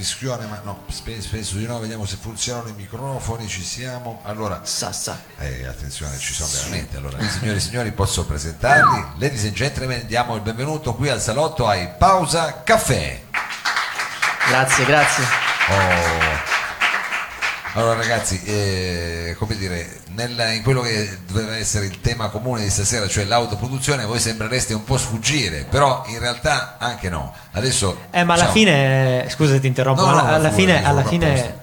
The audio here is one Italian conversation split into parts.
fischione, ma no, spe- spesso di no, vediamo se funzionano i microfoni, ci siamo. Allora, Sassa. eh, attenzione, ci sono veramente. Allora, signori e signori, posso presentarli? Ladies and gentlemen, diamo il benvenuto qui al salotto ai Pausa Caffè. Grazie, grazie. Oh. Allora ragazzi, eh, come dire, nella- in quello che doveva essere il tema comune di stasera, cioè l'autoproduzione, voi sembrereste un po' sfuggire, però in realtà anche no. Adesso Eh, ma alla diciamo, fine, scusa ti interrompo, No, no, alla, alla fine, alla fine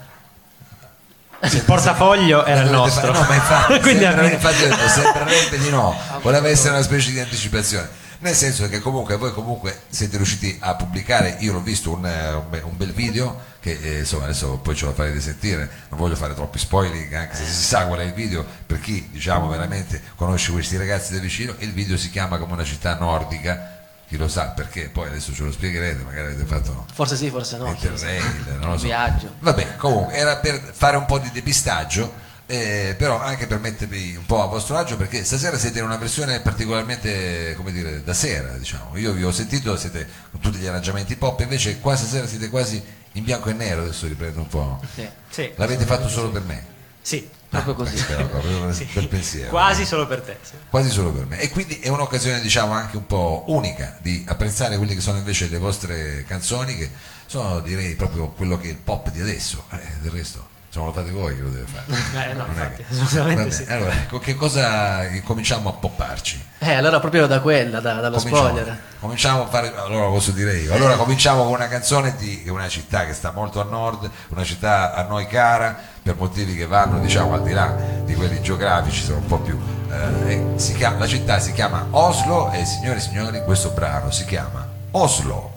il portafoglio era il nostro. fare- no, ma infatti, Quindi sembra- infatti detto, sembrerebbe di no, voleva essere una specie di anticipazione. Nel senso che comunque voi comunque siete riusciti a pubblicare, io l'ho visto un, eh, un be- un bel video che eh, insomma adesso poi ce lo farete sentire, non voglio fare troppi spoiler anche se si sa qual è il video, per chi diciamo veramente conosce questi ragazzi da vicino, il video si chiama come una città nordica, chi lo sa perché, poi adesso ce lo spiegherete, magari avete fatto Forse sì, forse no. Interrail, non lo so. Viaggio. Vabbè, comunque era per fare un po' di depistaggio, eh, però anche per mettervi un po' a vostro agio perché stasera siete in una versione particolarmente, come dire, da sera, diciamo. Io vi ho sentito, siete con tutti gli arrangiamenti pop, invece qua stasera siete quasi in bianco e nero, adesso riprendo un po'. Sì, Sì, L'avete fatto solo per me? sì, proprio così. Questo era proprio bel pensiero. Quasi solo per te. Quasi solo per me. E quindi è un'occasione, diciamo, anche un po' unica di apprezzare quelle che sono invece le vostre canzoni, che sono direi proprio quello che è il pop di adesso. Eh, del resto, se non lo fate voi, che lo deve fare. Eh, no, infatti, che- assolutamente sì. Allora, con che cosa cominciamo a popparci? Eh, allora proprio da quella, da- dallo Cominciamo, spoiler. cominciamo a fare, allora posso dire io, allora cominciamo con una canzone di una città che sta molto a nord, una città a noi cara, per motivi che vanno diciamo al di là di quelli geografici, sono un po' più... eh, chiama- la città si chiama Oslo e signore e signori questo brano si chiama Oslo.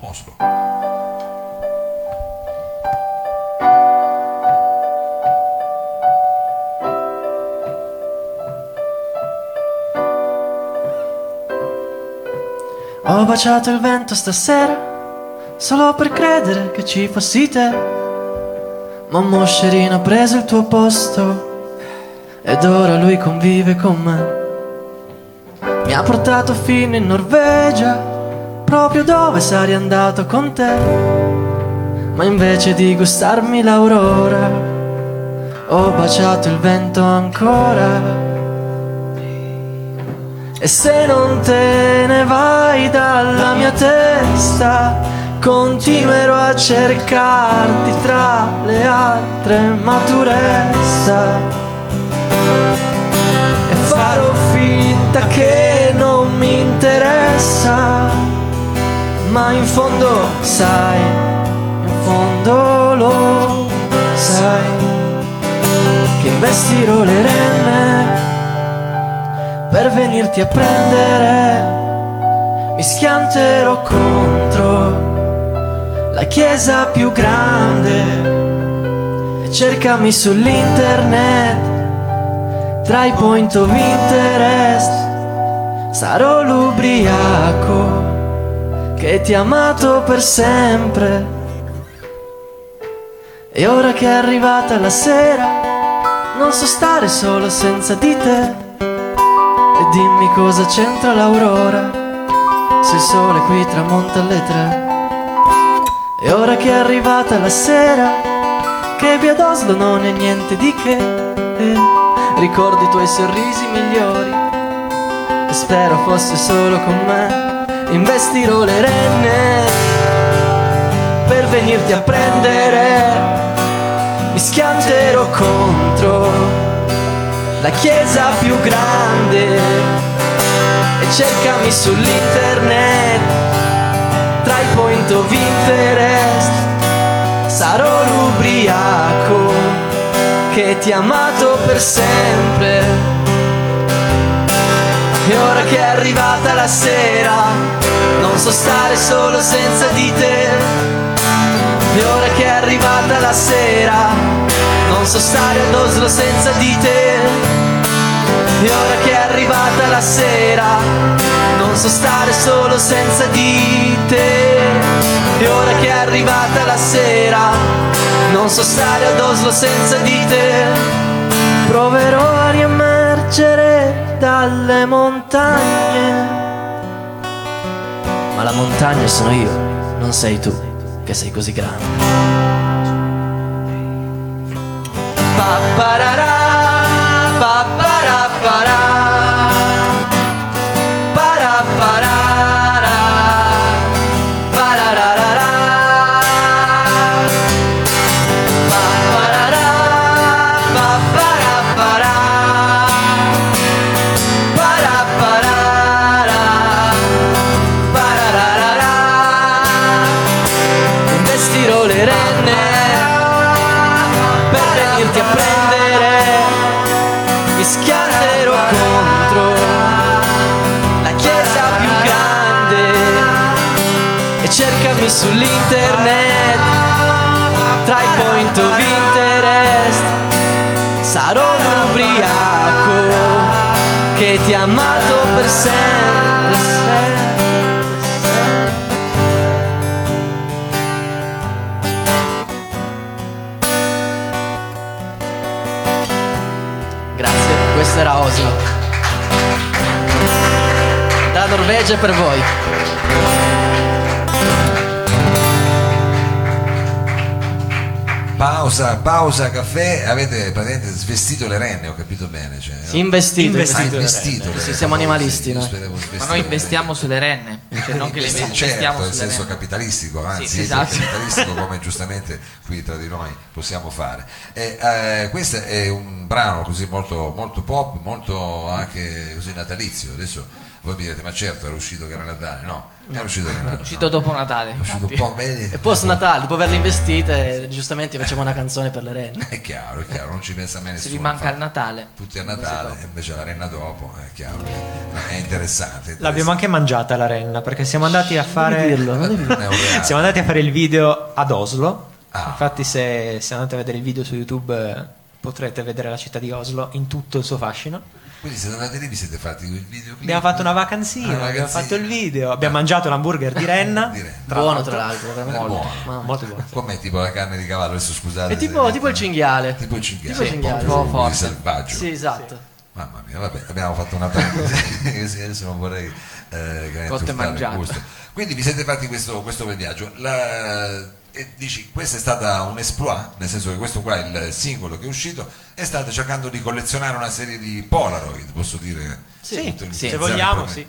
Oslo. Ho baciato il vento stasera solo per credere che ci fossi te. Ma un moscerino ha preso il tuo posto ed ora lui convive con me. Mi ha portato fino in Norvegia, proprio dove sarei andato con te. Ma invece di gustarmi l'aurora, ho baciato il vento ancora. E se non te ne vai dalla mia testa, continuerò a cercarti tra le altre, ma. E farò finta che non mi interessa, ma in fondo sai, in fondo lo sai, che investirò le renne per venirti a prendere. Mi schianterò contro la chiesa più grande e cercami sull'internet tra i point of interest. Sarò l'ubriaco che ti ha amato per sempre. E ora che è arrivata la sera, non so stare solo senza di te. E dimmi cosa c'entra l'aurora Se il sole qui tramonta alle tre. E ora che è arrivata la sera Che via d'Oslo non è niente di che. Eh, Ricordo i tuoi sorrisi migliori E spero fosse solo con me. Investirò le renne Per venirti a prendere. Mi schianterò contro la chiesa più grande e cercami sull'internet. Tra i point of interest sarò l'ubriaco che ti ha amato per sempre. E ora che è arrivata la sera non so stare solo senza di te. E ora che è arrivata la sera non so stare ad Oslo senza di te. E ora che è arrivata la sera non so stare solo senza di te. E ora che è arrivata la sera non so stare ad senza di te. Proverò a riemergere dalle montagne. Ma la montagna sono io non sei tu che sei così grande. ba ba da da Grazie, questa era Oslo. Dalla Norvegia per voi. Pausa, pausa, caffè. Avete praticamente svestito le renne, ho capito bene. Cioè, Investito. Investito. Ah, le investito. renne. le Sì, siamo animalisti, Sì, svestito Ma noi investiamo sulle renne, cioè non che le Sì, investiamo certo, sulle nel senso renne. capitalistico, anzi, Sì, esatto. capitalistico come giustamente qui tra di noi possiamo fare. E, eh, questo è un brano così molto, molto pop, molto anche così natalizio. Adesso voi mi direte, ma certo era uscito che era Natale, no, era uscito. È uscito dopo Natale. È uscito po'? E post Natale, dopo averle investite, giustamente facciamo una canzone per le renne. È chiaro, è chiaro, non ci pensa mai nessuno. vi manca il. Natale. Tutti a Natale, e invece la renna dopo, è chiaro. È interessante. L'abbiamo anche mangiata la renna perché siamo andati a fare. dirlo, è. Siamo andati a fare il video ad Oslo. Ah. Infatti, se, se andate a vedere il video su YouTube, eh, potrete vedere la città di Oslo in tutto il suo fascino. Quindi siete andati lì, vi siete fatti il video Abbiamo fatto una vacanzina, Ah, una abbiamo fatto il video, abbiamo mangiato l'hamburger di renna. Di renna. Buono tra l'altro, veramente. È buono. Mamma. Molto buono. Com'è tipo la carne di cavallo? Adesso scusate. È tipo, tipo il cinghiale. Tipo il cinghiale. Tipo il cinghiale, un po' sì. più Forte. selvaggio. Sì, esatto. Mamma mia, vabbè, abbiamo fatto una parentesi, così adesso non vorrei eh, che. Quindi vi siete fatti questo, questo bel viaggio. La- e dici, questa è stata un exploit, nel senso che questo qua, il singolo che è uscito, e state cercando di collezionare una serie di Polaroid, posso dire? Sì, Utilizzare se vogliamo, sì.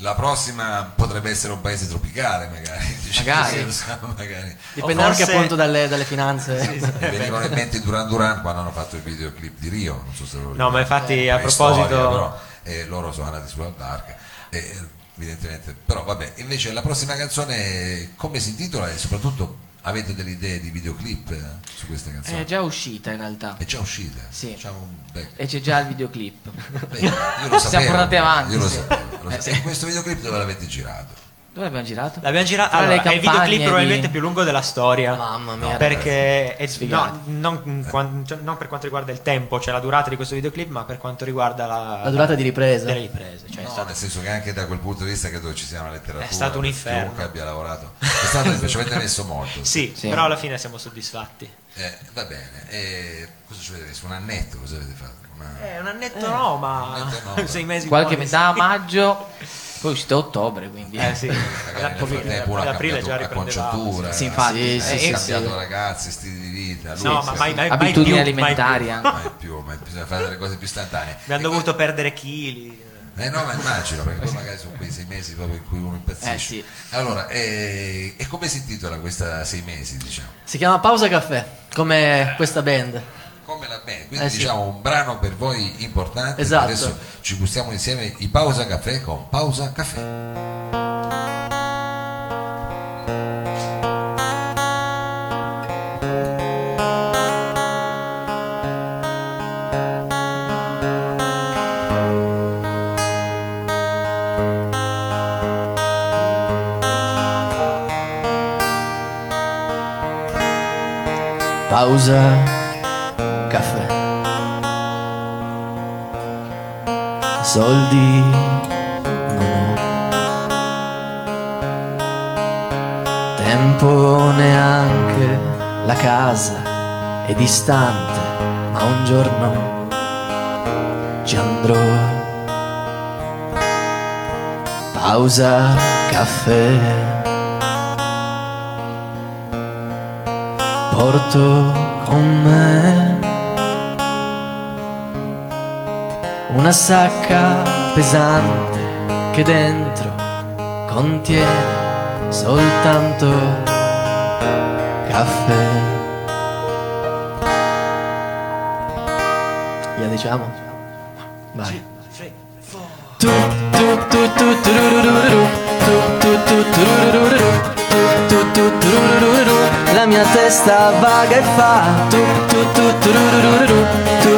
La prossima potrebbe essere un paese tropicale, magari. Magari. so, magari. Dipende O anche forse- appunto dalle, dalle finanze. Mi venivano in mente i Duran Duran quando hanno fatto il videoclip di Rio, non so se lo No, ma infatti ricordate. a proposito... storia, però, eh, loro sono andati sulla barca, eh, evidentemente. Però vabbè, invece la prossima canzone come si intitola e soprattutto avete delle idee di videoclip eh, su questa canzone? È già uscita in realtà. È già uscita? Sì. Bel- E c'è già il videoclip. beh, io lo Siamo sapevo, portati avanti, Io lo sì. sapevo, lo Eh, sapevo. sì. E questo videoclip dove l'avete girato? Dove abbiamo girato? L'abbiamo girato. Allora, è il campagne videoclip probabilmente di- più lungo della storia. Mamma mia. Perché è- no, non, cioè, non per quanto riguarda il tempo, cioè la durata di questo videoclip, ma per quanto riguarda la, La durata di ripresa. delle riprese. Cioè, No, stato- nel senso che anche da quel punto di vista credo ci sia una letteratura È stato un che inferno. chiunque abbia lavorato è stato ci avete messo molto sì, Sì. però alla fine siamo soddisfatti. Eh, va bene e cosa ci avete messo? un annetto cosa avete fatto? Una- Eh, un annetto no, ma Un annetto no, sei mesi Qualche metà maggio, poi è uscito a ottobre, quindi. Eh sì, magari nel Poi- frattempo uno ha l'aprile cambiato già la riprendeva. conciatura Sì, infatti, eh, sì, ha sì, cambiato sì. ragazzi stili di vita lui, No, sì, ma sì. mai, mai, mai Abitudini più, alimentari mai più. Mai più, mai- bisogna fare delle cose più istantanee Abbiamo dovuto perdere chili. Eh no, ma immagino, perché poi magari sono quei sei mesi proprio in cui uno impazzisce. Eh, sì. Allora, eh, e come si intitola questa sei mesi, diciamo? Si chiama Pausa Caffè, come questa band. Come la band, quindi Eh, sì. diciamo un brano per voi importante. Esatto. Adesso ci gustiamo insieme i Pausa Caffè con Pausa Caffè. Pausa Soldi non ho. Tempo neanche la casa è distante, ma un giorno ci andrò. Pausa caffè. porto con me una sacca pesante che dentro contiene soltanto caffè. Gliela diciamo? Vai. Tu, tu, tu, tu, tururururu, tu, tu, tu, tururururu, tu, tu, tu, tururururu. La mia testa vaga e fa tu, tu, tu, tururururu, tu,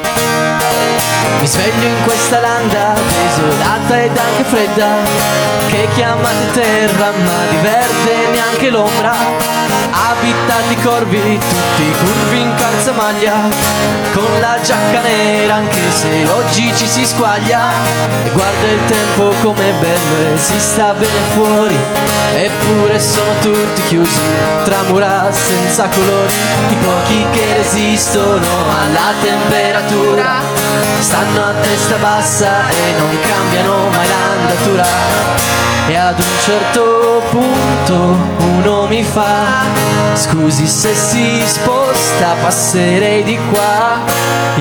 Mi sveglio in questa landa desolata ed anche fredda Che chiamate terra ma di verde neanche l'ombra. Abitati corvi, tutti curvi in calzamaglia Con la giacca nera anche se oggi ci si squaglia. E guarda il tempo com'è bello e si sta bene fuori. Eppure sono tutti chiusi tra mura senza colori I pochi che resistono alla temperatura Stanno a testa bassa e non cambiano mai l'andatura. E ad un certo punto uno mi fa Scusi se si sposta passerei di qua.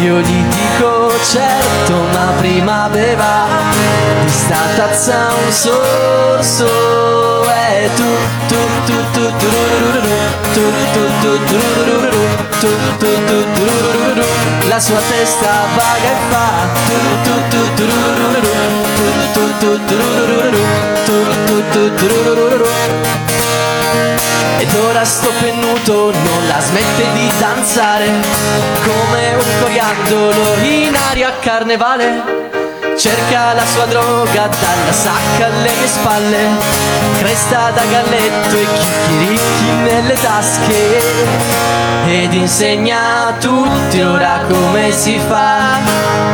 Io gli dico certo ma prima beva Di sta tazza un sorso E. La sua testa vaga e fa. Ed ora sto pennuto non la smette di danzare Come un coriandolo in aria a carnevale Cerca la sua droga dalla sacca alle mie spalle Cresta da galletto e chicchiricchi nelle tasche Ed insegna a tutti ora come si fa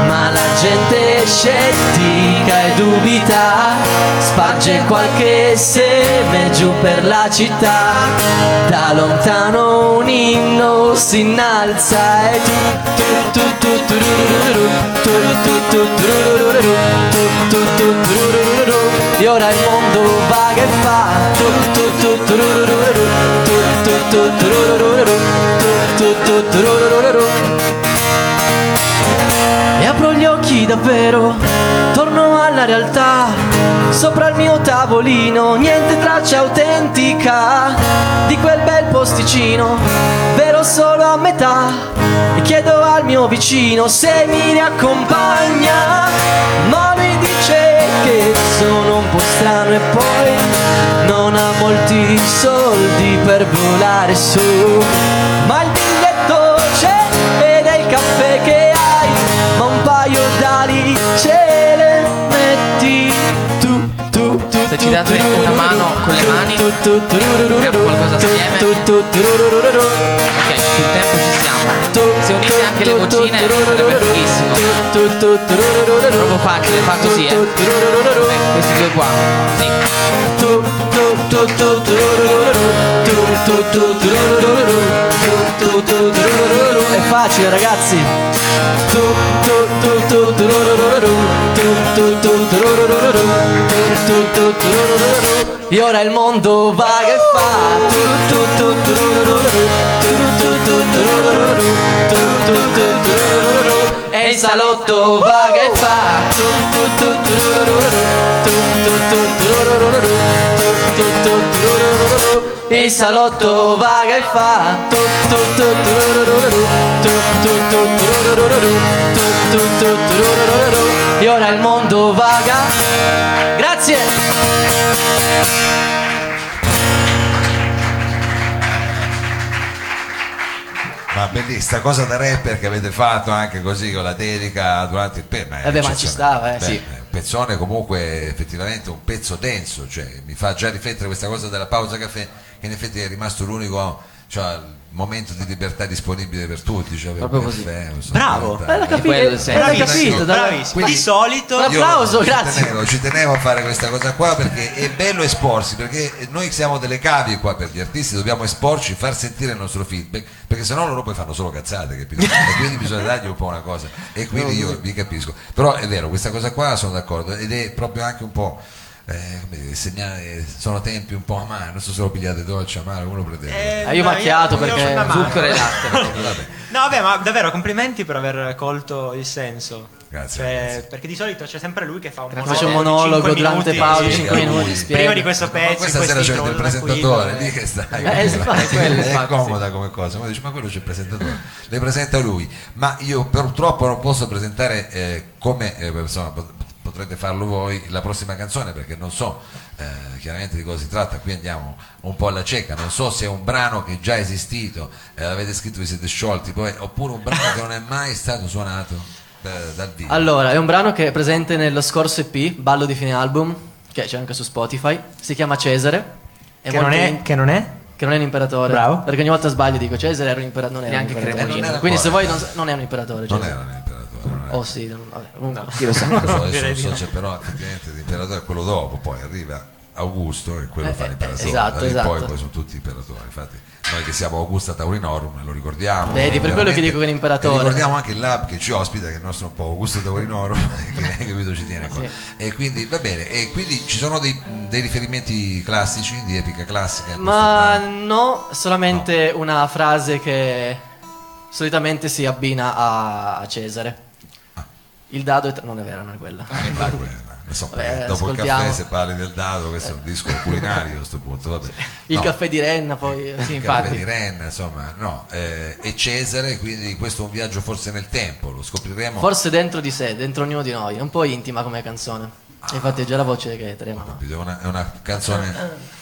Ma la gente è scettica e dubita Sparge qualche seme giù per la città Da lontano un inno si innalza E tu tu tu tu tu tu tu turururu, tu tu tu turururu. E ora il mondo vaga e fa E apro gli occhi davvero, torno alla realtà. Sopra il mio tavolino, niente traccia autentica di quel bel posticino, vero solo a metà. E chiedo al mio vicino se mi riaccompagna, ma mi dice che sono un po' strano e poi non ha molti soldi per volare su. Date una mano con le mani, facciamo qualcosa assieme. Ok, sul tempo ci siamo. Se unite anche le vocine sarebbe fighissimo. Proprio facile, fa così, eh. Ecco, questi due qua. Sì. È facile ragazzi. E ora il mondo vaga e fa. E il salotto vaga e fa il salotto vaga e fa E ora il mondo vaga Grazie Ma bellissima cosa da rapper che avete fatto anche così con la dedica durante il pe- ma è Vabbè, ma ci stava, eh, Beh, sì. Un pezzone comunque effettivamente un pezzo denso, cioè mi fa già riflettere questa cosa della pausa caffè che in effetti è rimasto l'unico cioè, momento di libertà disponibile per tutti. Cioè, Proprio così. caffè, Bravo, quello capito, Bravissimo, capito. Bravissimo. Quindi- Di solito Un applauso, ci grazie. Tenevo, ci tenevo a fare questa cosa qua perché è bello esporsi, perché noi siamo delle cavie qua per gli artisti, dobbiamo esporci, far sentire il nostro feedback, perché sennò loro poi fanno solo cazzate, capito? E quindi bisogna dargli un po' una cosa. E quindi io vi capisco. Però è vero, questa cosa qua sono d'accordo ed è proprio anche un po' eh, segnali, sono tempi un po' amari, non so se lo pigliate dolce, amaro, come lo prendete? Eh, io macchiato perché sono amaro. Zucchero e latte. Vabbè. No, vabbè, ma davvero complimenti per aver colto il senso. Grazie, Cioè, grazie. perché di solito c'è sempre lui che fa un Faccio un di monologo durante Paolo, sì. 5 lui. minuti, Prima spiego. Prima di questo Ma pezzo, questa sera c'è il presentatore, lì che stai, Eh, infatti, quello, è infatti, comoda come cosa, ma dice ma quello c'è il presentatore, le presenta lui, ma io purtroppo non posso presentare eh, come eh, insomma, potrete farlo voi la prossima canzone perché non so eh, chiaramente di cosa si tratta, qui andiamo un po' alla cieca, non so se è un brano che è già esistito, eh, l'avete scritto, vi siete sciolti, poi, oppure un brano che non è mai stato suonato eh, dal vivo. Allora, è un brano che è presente nello scorso EP, Ballo di fine album, che c'è anche su Spotify. Si chiama Cesare. È Che non, è, in- che non è? che non è un imperatore. Bravo. Perché ogni volta sbaglio dico Cesare era un impera- non era Neanche un imperatore. Eh, non Quindi se vuoi non, non è un imperatore. non Cesare. era l'imperatore. non era. Oh sì, non- vabbè, comunque. Chi lo sa? So, adesso non so, no. c'è però effettivamente l'imperatore è quello dopo, poi arriva Augusto e quello Eh, fa eh, l'imperatore. esatto, esatto. poi, poi sono tutti imperatori. Infatti, noi che siamo Augusta Taurinorum lo ricordiamo. Vedi, per quello che dico che è un imperatore. E ricordiamo anche il lab che ci ospita, che è il nostro un po' Augusto Taurinorum, che capito ci tiene qua. E quindi va bene, e quindi ci sono dei, dei riferimenti classici, di epica classica. Ma no, solamente una frase che solitamente si abbina a Cesare. Il dado è tra- non è vero, non è quella. Ah, quella. Insomma, Vabbè, dopo il caffè se parli del dado, questo è un disco culinario a questo punto. Vabbè. Il No. caffè di Renna poi. Sì, il caffè infatti. di Rennes, insomma, no, eh, e Cesare, quindi questo è un viaggio forse nel tempo, lo scopriremo. Forse dentro di sé, dentro ognuno di noi. È un po' intima come canzone. Infatti è già la voce che trema. Capito? È una, è una canzone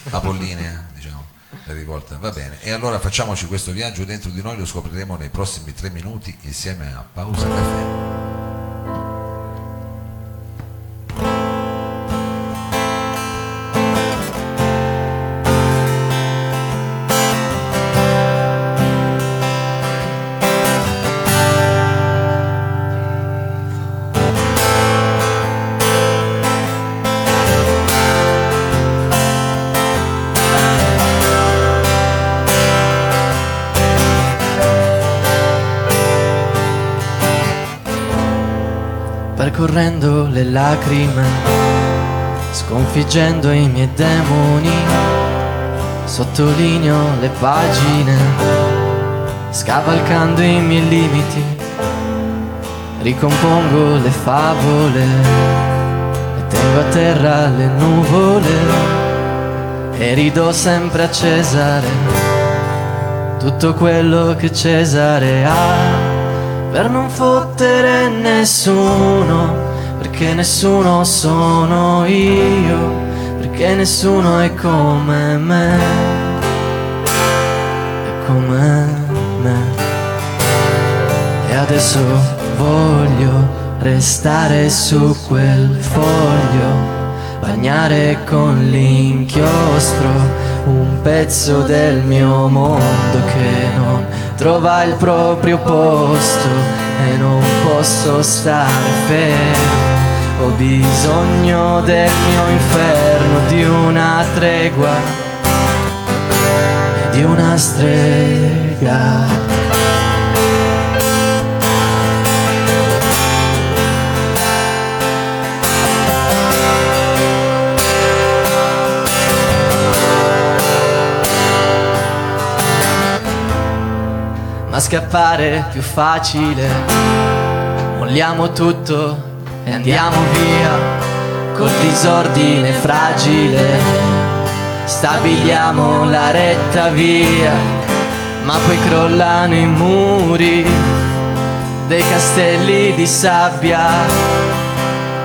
apollinea, diciamo, rivolta. Va bene, e allora facciamoci questo viaggio dentro di noi, lo scopriremo nei prossimi tre minuti insieme a Pausa Caffè. Lacrime, sconfiggendo i miei demoni, sottolineo le pagine, scavalcando i miei limiti, ricompongo le favole e tengo a terra le nuvole. E ridò sempre a Cesare tutto quello che Cesare ha per non fottere nessuno, perché nessuno sono io, perché nessuno è come me, è come me. E adesso voglio restare su quel foglio, bagnare con l'inchiostro un pezzo del mio mondo che non trova il proprio posto e non posso stare fermo. Ho bisogno del mio inferno, di una tregua di una strega. Ma scappare è più facile. Molliamo tutto e andiamo via col disordine fragile. Stabiliamo la retta via, ma poi crollano i muri dei castelli di sabbia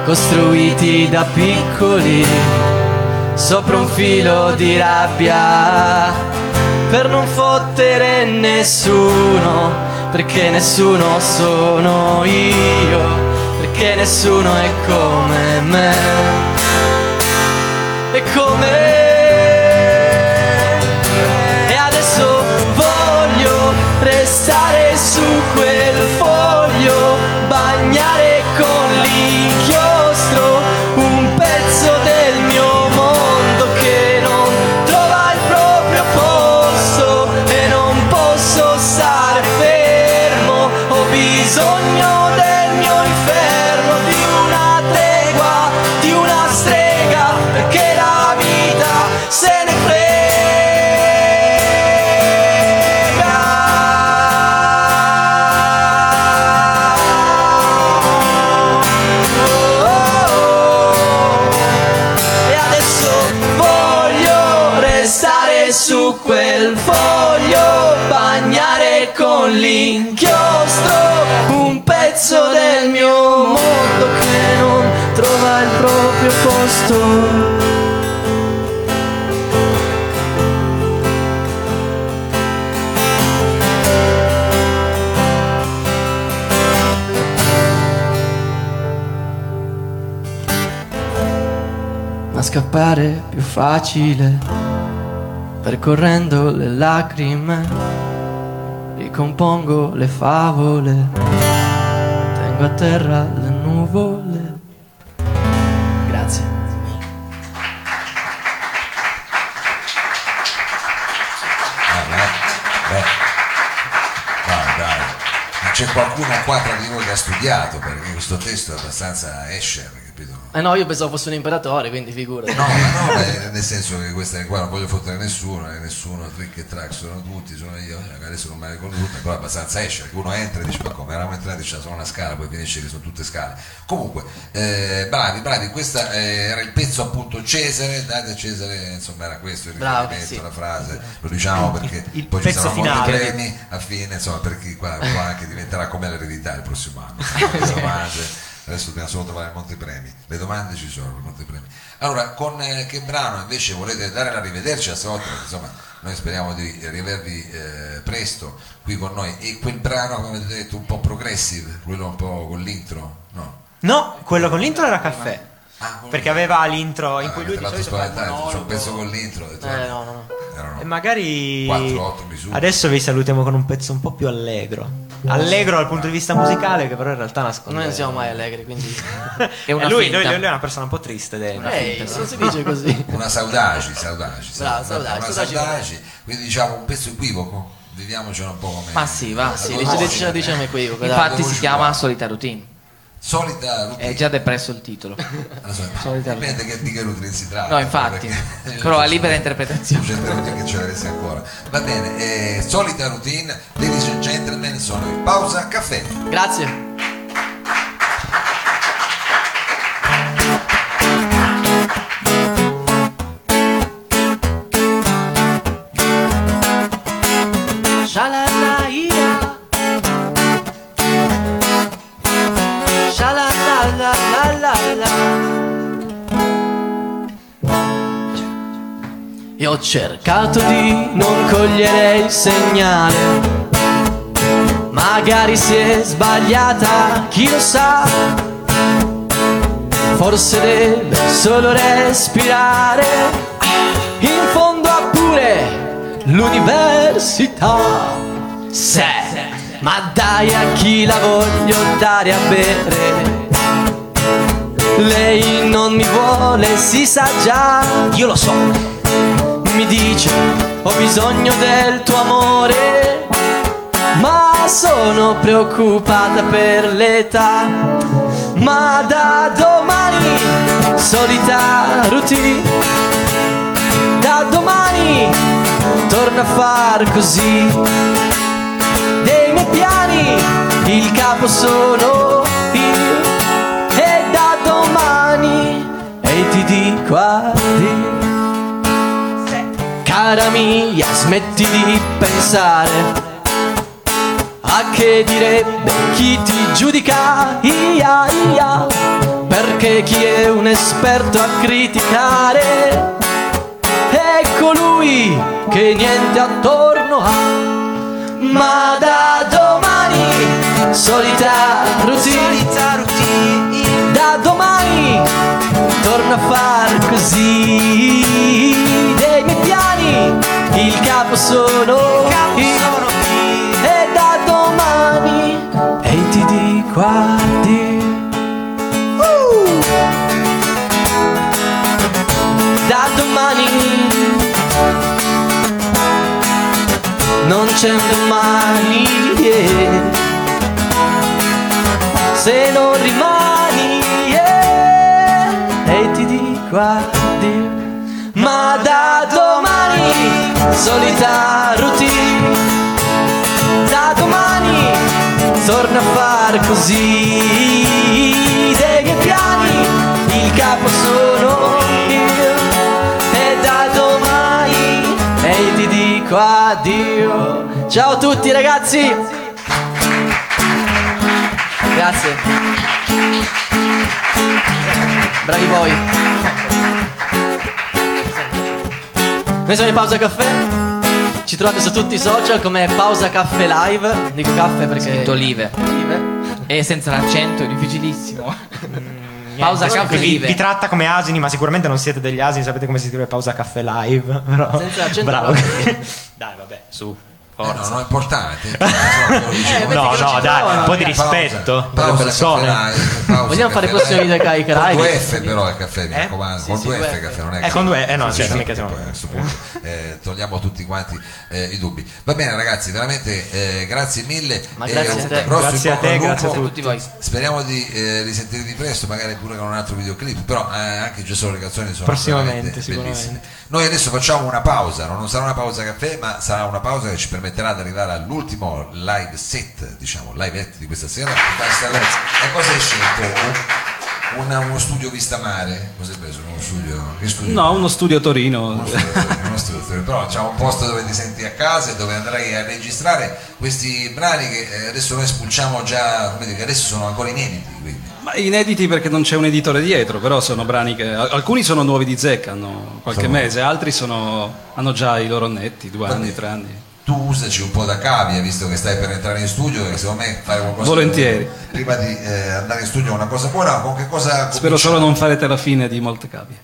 costruiti da piccoli sopra un filo di rabbia per non fottere nessuno, perché nessuno sono io, perché nessuno è come me, è come e facile, percorrendo le lacrime, ricompongo le favole, tengo a terra le nuvole. Grazie. C'è qualcuno qua tra di voi che ha studiato perché questo testo è abbastanza Escher? Eh no, io pensavo fosse un imperatore, quindi figurati. No, ma no, beh, nel senso che questa qua non voglio fottere nessuno, eh, nessuno, trick e track sono tutti, sono io, eh, adesso non ne ricordo tutte, però è abbastanza esce, che uno entra e dice ma come, eravamo entrati, c'è solo una scala, poi finisce che sono tutte scale. Comunque, eh, bravi, bravi, questo era il pezzo appunto Cesare, date a Cesare, insomma era questo il riferimento, sì. la frase, lo diciamo perché il poi ci pezzo saranno molti finale. premi a fine, insomma, per chi qua, qua anche diventerà come l'eredità il prossimo anno. Adesso dobbiamo solo trovare molti premi, le domande ci sono, molti premi. Allora, con eh, che brano invece volete dare la rivederci a stavolta? Insomma, noi speriamo di riavervi eh, presto qui con noi. E quel brano, come avete detto, un po' progressive, quello un po' con l'intro? No. No, quello con l'intro era caffè. Ah, Perché aveva l'intro in Ah, cui lui di solito fa c'è un monologo. pezzo con l'intro, ho detto, Eh no, no, no. erano E magari 4-8 misure. adesso vi salutiamo con un pezzo un po' più allegro. Allegro dal punto di vista musicale, che però in realtà nasconde. Noi non siamo mai allegri, quindi... È una lui, finta. lui, lui è una persona un po' triste. ed è una Ehi, finta. non si dice così. una saudaci, saudaci, Bravo, saudaci, una saudaci. saudaci, quindi diciamo un pezzo equivoco, viviamocelo un po' come Ma sì, va. Sì, diciamo equivoco. Infatti si chiama? Solita Routine. Solita routine. È già depresso il titolo. Solita dipende che, di che routine si tratta. No, infatti. perché- Però a libera interpretazione. C'è che ce l'avesse ancora. Va bene, eh, solita routine, ladies and gentlemen, sono in pausa caffè. Grazie. Ho cercato di non cogliere il segnale. Magari si è sbagliata, chi lo sa? Forse deve solo respirare. In fondo ha pure l'università. Se, ma dai a chi la voglio dare a bere. Lei non mi vuole, si sa già. Io lo so Mi dice, ho bisogno del tuo amore ma sono preoccupata per l'età. Ma da domani, solita routine. Da domani, torna a far così. Dei miei piani, il capo sono io. E da domani, e ti dico addio. Cara mia, smetti di pensare a che direbbe chi ti giudica, ia ia, perché chi è un esperto a criticare è colui che niente attorno ha. Ma da domani, solita routine, da domani torno a far così. Il capo sono io. E da domani, e ti dico addio. Uh! Da domani non c'è domani yeah. se non rimani yeah. e ti dico addio solita routine da domani torna a far così dei miei piani il capo sono io e da domani e dico addio. Ciao a tutti ragazzi. Grazie. Bravi voi. Noi siamo in Pausa Caffè. Ci trovate su tutti i social come Pausa Caffè Live. Dico caffè perché... Scritto olive. Olive. E senza l'accento, è difficilissimo. Pausa Niente, caffè vi, live. vi tratta come asini, ma sicuramente non siete degli asini, sapete come si scrive pausa caffè live. Però... Senza accento Bravo. Dai, vabbè, su. Eh, no, Forza. non è importante. Eh, vedi no, no, ci dai, un po' di rispetto pausa, live, pausa, Vogliamo fare i caffè prossimi live. video carica Con due F però è caffè, mi Eh? raccomando. Con due F F. caffè non è Eh, caffè. con due- eh, no, certo, mica siamo- eh, togliamo tutti quanti eh, i dubbi. Va bene ragazzi, veramente eh, grazie mille. Ma grazie a te. grosso Grazie a te, grazie tutti voi. Speriamo di eh, risentirvi presto, magari pure con un altro videoclip, però eh, anche già solo le canzoni sono Prossimamente, sicuramente. Noi adesso facciamo una pausa, no? non sarà una pausa caffè, ma sarà una pausa che ci permetterà di arrivare all'ultimo live set, diciamo, live set di questa sera. E cosa hai scelto? Una- uno studio vista mare? Cosa hai preso? Uno studio? Studio? No, uno studio a Torino. Uno studio, uno studio, però c'è un posto dove ti senti a casa e dove andrai a registrare questi brani che eh, adesso noi spulciamo già, come dire, che adesso sono ancora inediti. Quindi. Ma inediti perché non c'è un editore dietro, però sono brani che alcuni sono nuovi di zecca, hanno qualche Sono- mese, altri sono- hanno già i loro annetti, due anni, tre anni. Tu usaci un po' da cavia, visto che stai per entrare in studio, e secondo me fare qualcosa Volentieri. prima di eh, andare in studio è una cosa buona, con che cosa Spero solo non farete la fine di molte cavie.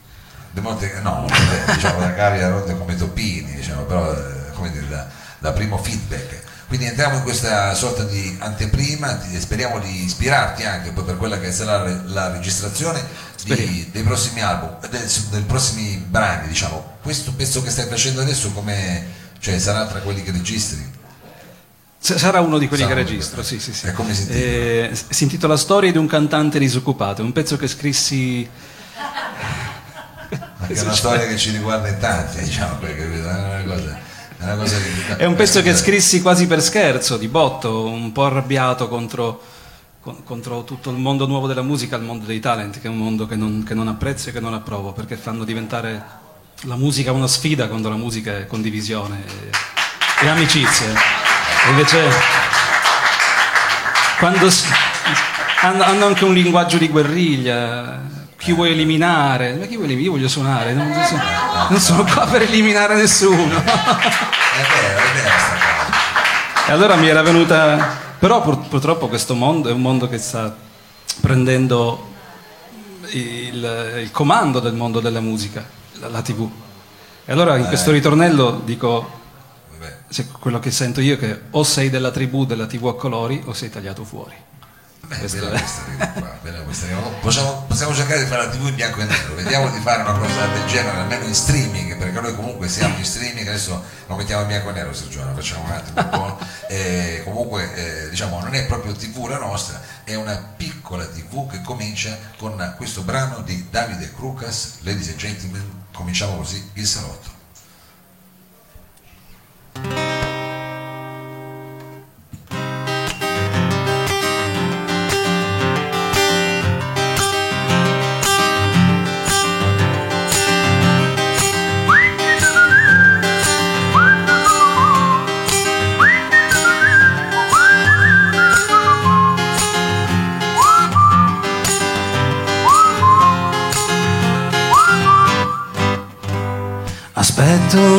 De molte- no, diciamo da cavia rotte come toppini, diciamo, però eh, come dire, da, da primo feedback. Quindi entriamo in questa sorta di anteprima ti- e speriamo di ispirarti anche poi per quella che sarà la, la registrazione di- dei prossimi album, del- dei prossimi brani, diciamo. Questo pezzo che stai facendo adesso come cioè, sarà tra quelli che registri? Sarà uno di quelli Sarà che registro, sì, sì, sì. E come si intitola? Eh, si intitola Storia di un cantante disoccupato, è un pezzo che scrissi Perché è una storia che ci riguarda in tanti, diciamo, perché è una cosa, è una cosa che- È un pezzo che scrissi quasi per scherzo, di botto, un po' arrabbiato contro, con- contro tutto il mondo nuovo della musica, il mondo dei talent, che è un mondo che non, che non apprezzo e che non approvo, perché fanno diventare la musica una sfida quando la musica è condivisione e, e amicizia. E invece quando si- hanno, hanno anche un linguaggio di guerriglia. Chi vuoi eliminare? Ma chi vuoi eliminare? Io voglio suonare, non, non sono, non sono qua per eliminare nessuno. È vero, è vero sta cosa. E allora mi era venuta. Però pur- purtroppo questo mondo è un mondo che sta prendendo il, il comando del mondo della musica, la, la TV. E allora in questo ritornello dico se- quello che sento io è che o sei della tribù della TV a colori o sei tagliato fuori. Beh, bella è- questa qua, bella questa. Possiamo, possiamo cercare di fare la tv in bianco e nero, vediamo di fare una cosa del genere, almeno in streaming, perché noi comunque siamo in streaming, adesso lo mettiamo in bianco e nero Sergio, lo facciamo un attimo un po'. Eh, comunque eh, diciamo non è proprio tv la nostra, è una piccola tv che comincia con questo brano di Davide Crucas, ladies and gentlemen, cominciamo così il salotto.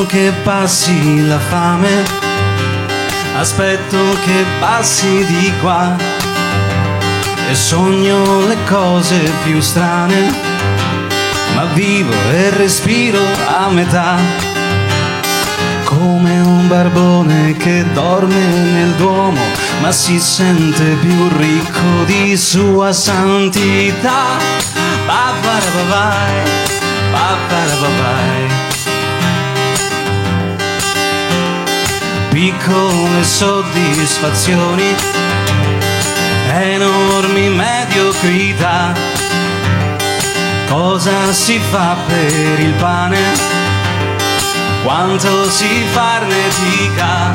Che passi la fame, aspetto che passi di qua e sogno le cose più strane, ma vivo e respiro a metà, come un barbone che dorme nel duomo, ma si sente più ricco di sua santità. Paparabavai, paparabavai. Piccole soddisfazioni, enormi mediocrità. Cosa si fa per il pane? Quanto si farnetica?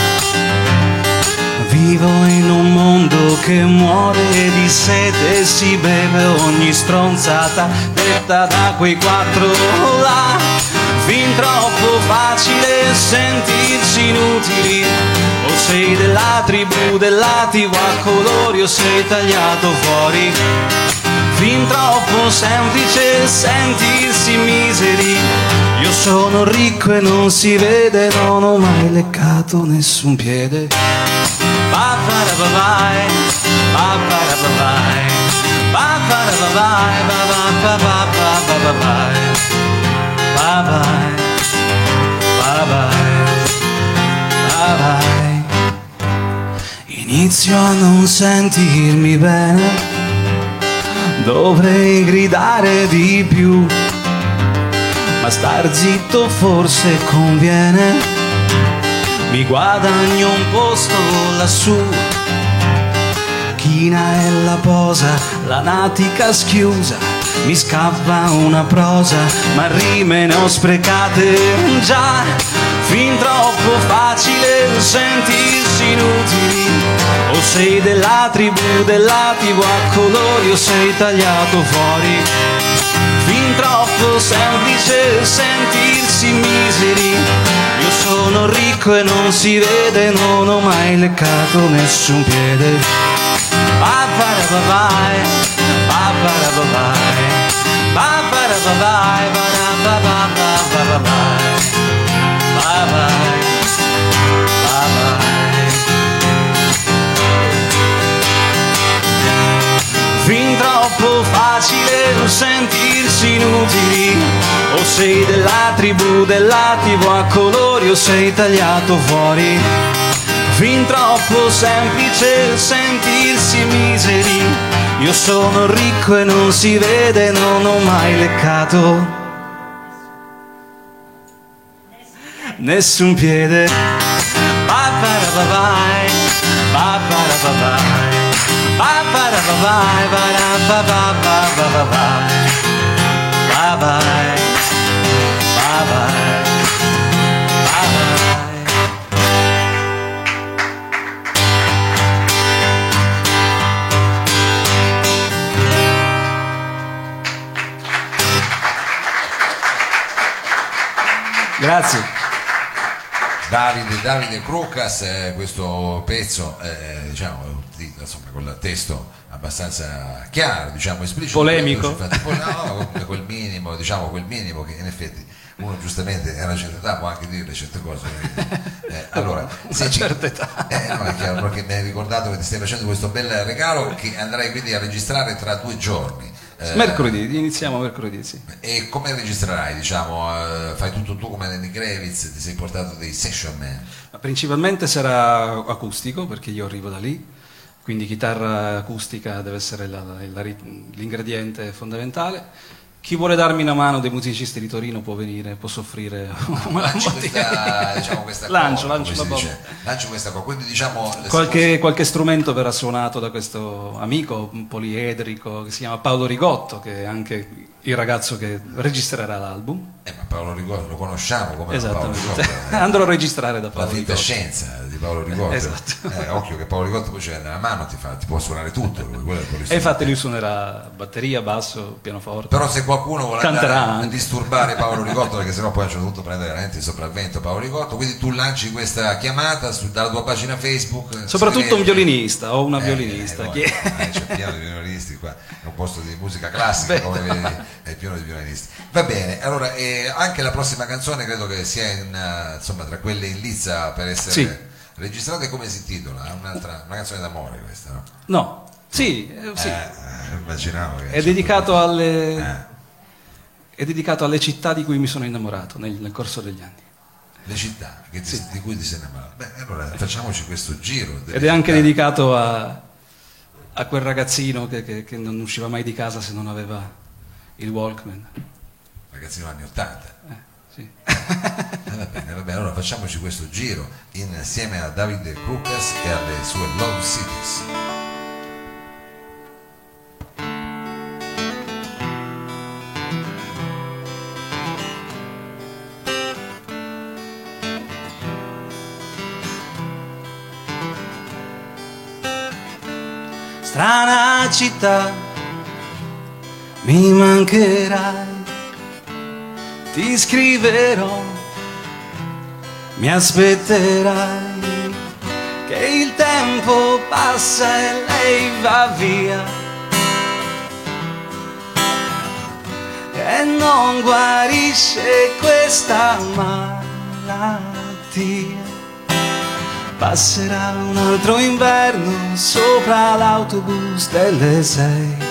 Vivo in un mondo che muore di sete e si beve ogni stronzata detta da quei quattro là. Fin troppo facile sentirsi in tribù dell'Ativo a colori o sei tagliato fuori. Fin troppo semplice sentirsi miseri. Io sono ricco e non si vede non ho mai leccato nessun piede. Ba-ba-da-ba-vai, ba-ba-da-ba-vai, ba-ba-da-ba-vai, ba-ba-ba-ba-ba-ba-vai, Inizio a non sentirmi bene, dovrei gridare di più, ma star zitto forse conviene mi guadagno un posto lassù. China è la posa, la natica schiusa, mi scappa una prosa, ma rime ne ho sprecate già, fin troppo facile sentirsi inutili. Sei della tribù dell'attivo a colori o sei tagliato fuori. Fin troppo semplice sentirsi miseri. Io sono ricco e non si vede, non ho mai leccato nessun piede. Ba-ba-da-ba-vai, ba-ba-da-ba-vai, ba-ba-da-ba-vai, ba-da-ba-ba-ba-ba-vai, ba-bye, troppo facile sentirsi inutili. O sei della tribù dell'attivo a colori o sei tagliato fuori. Fin troppo semplice sentirsi miseri. Io sono ricco e non si vede, non ho mai leccato. Nessun piede. Ba-ba-da-ba-vai, ba-ba-da-ba-vai Ba-ba-da-ba-vai, ba-da-ba-ba-ba-ba-vai. Bye-bye, bye-bye, bye-bye. Grazie. Davide, Davide Crocas, eh, questo pezzo, eh, diciamo, di- insomma, con il testo abbastanza chiaro, diciamo, esplicito. Polemico. Infatti, poi, no, quel minimo, diciamo, quel minimo che in effetti uno giustamente a una certa età può anche dire certe cose. quindi, eh, allora, se ci- certa età. Eh, no, è chiaro, perché mi hai ricordato che ti stai facendo questo bel regalo che andrai quindi a registrare tra due giorni. Eh, Mercoledì, iniziamo mercoledì, sì. E come registrerai? Diciamo, eh, fai tutto tu come Lenny Kravitz, ti sei portato dei session man. Ma Principalmente sarà acustico perché io arrivo da lì, quindi chitarra acustica deve essere la- la- la- l'ingrediente fondamentale. Chi vuole darmi una mano dei musicisti di Torino può venire, posso offrire una Lanci bottiglia. questa, diciamo, questa lancio, cosa, lancio dice. Lancio questa cosa. Quindi diciamo Qualche, qualche strumento verrà suonato da questo amico poliedrico che si chiama Paolo Rigotto, che è anche il ragazzo che registrerà l'album. Eh, ma Paolo Rigotto lo conosciamo come Paolo. Rigotto. eh. Andrò a registrare da La Paolo finta Rigotto. scienza di Paolo Rigotto. Esatto. Eh, occhio che Paolo Rigotto poi c'è nella mano, ti, fa, ti può suonare tutto. E infatti lui suonerà batteria, basso, pianoforte. Però se qualcuno vuole Canterà andare a anche. disturbare Paolo Rigotto, perché sennò poi a un certo punto prende veramente il sopravvento Paolo Rigotto, quindi tu lanci questa chiamata su- dalla tua pagina Facebook. Soprattutto un violinista o una Eh, violinista. eh, è? eh, c'è pieno di violinisti qua, è un posto di musica classica, come vedi, è pieno di violinisti. Va bene, allora eh, anche la prossima canzone credo che sia in, eh, insomma, tra quelle in lizza per essere Sì. registrate, come si intitola? È Un'altra, una canzone d'amore questa, no? No, sì, eh, sì. Eh, eh, immaginavo che È, dedicato alle, Eh, è dedicato alle città di cui mi sono innamorato nel, nel corso degli anni. le città ti- di cui ti sei innamorato. Beh, allora facciamoci questo giro. Ed è anche dedicato a, a quel ragazzino che, che- che non usciva mai di casa se non aveva il Walkman. Ragazzino anni 80. Eh, sì. Eh, va bene, va bene, allora facciamoci questo giro insieme a Davide Lucas e alle sue Love Cities. Strana città, mi mancherai, ti scriverò, mi aspetterai, che il tempo passa e lei va via. E non guarisce questa malattia. Passerà un altro inverno sopra l'autobus delle sei.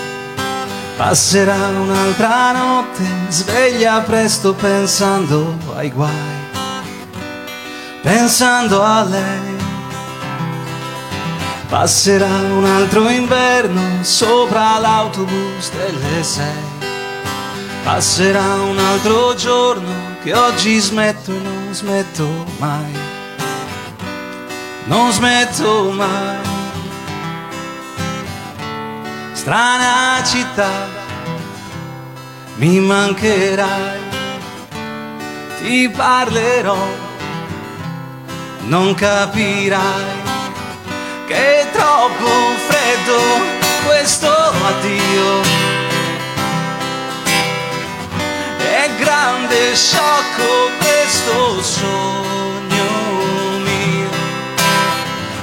Passerà un'altra notte sveglia presto pensando ai guai, pensando a lei. Passerà un altro inverno sopra l'autobus delle sei. Passerà un altro giorno che oggi smetto e non smetto mai. Non smetto mai. Strana città, mi mancherai, ti parlerò, non capirai che è troppo freddo questo addio. È grande sciocco questo sogno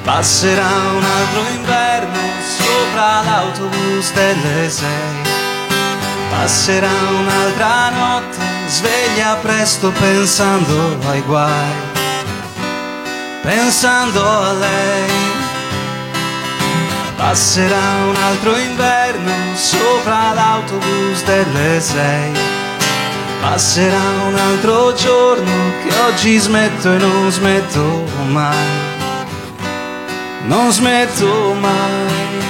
Passerà un altro inverno sopra l'autobus delle sei. Passerà un'altra notte sveglia presto pensando ai guai, pensando a lei. Passerà un altro inverno sopra l'autobus delle sei. Passerà un altro giorno che oggi smetto e non smetto mai. Non smetto mai.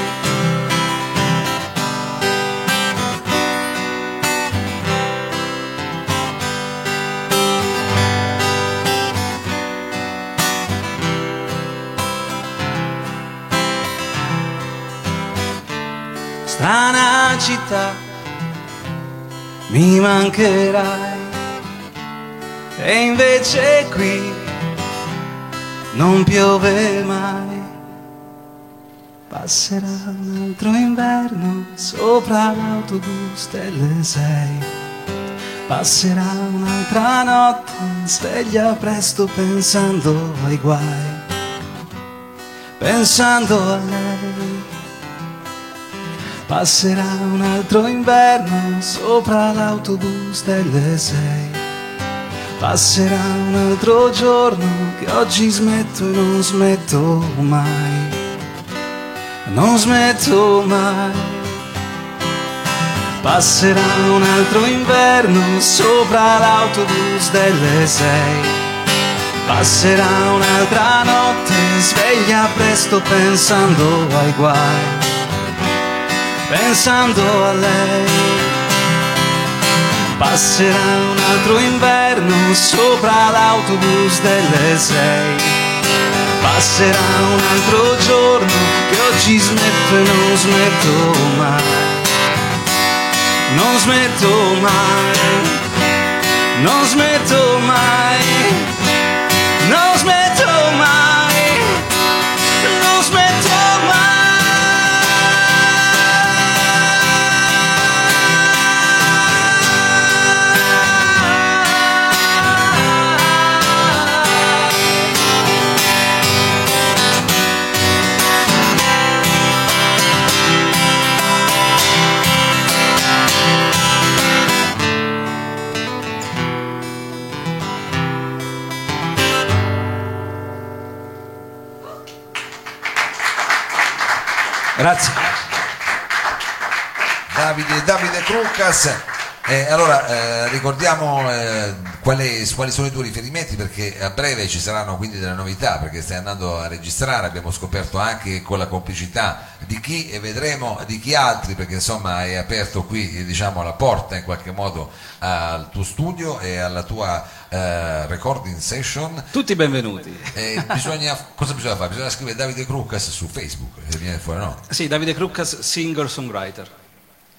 Strana città, mi mancherai. E invece qui non piove mai. Passerà un altro inverno sopra l'autobus delle sei. Passerà un'altra notte sveglia presto pensando ai guai, pensando a lei. Passerà un altro inverno sopra l'autobus delle sei. Passerà un altro giorno che oggi smetto e non smetto mai. Non smetto mai. Passerà un altro inverno sopra l'autobus delle sei. Passerà un'altra notte sveglia presto pensando ai guai pensando a lei. Passerà un altro inverno sopra l'autobus delle sei. Passerà un altro giorno che oggi smetto e non smetto mai. Non smetto mai. Non smetto mai. Non smetto mai. Grazie. Davide, Davide Cruccas. Eh, allora, eh, ricordiamo eh, quali, quali sono i tuoi riferimenti perché a breve ci saranno quindi delle novità perché stai andando a registrare, abbiamo scoperto anche con la complicità di chi e vedremo di chi altri perché insomma hai aperto qui diciamo, la porta in qualche modo al tuo studio e alla tua eh, recording session. Tutti benvenuti. Eh, bisogna, cosa bisogna fare? Bisogna scrivere Davide Cruccas su Facebook viene fuori no? Sì, Davide Cruccas, singer-songwriter.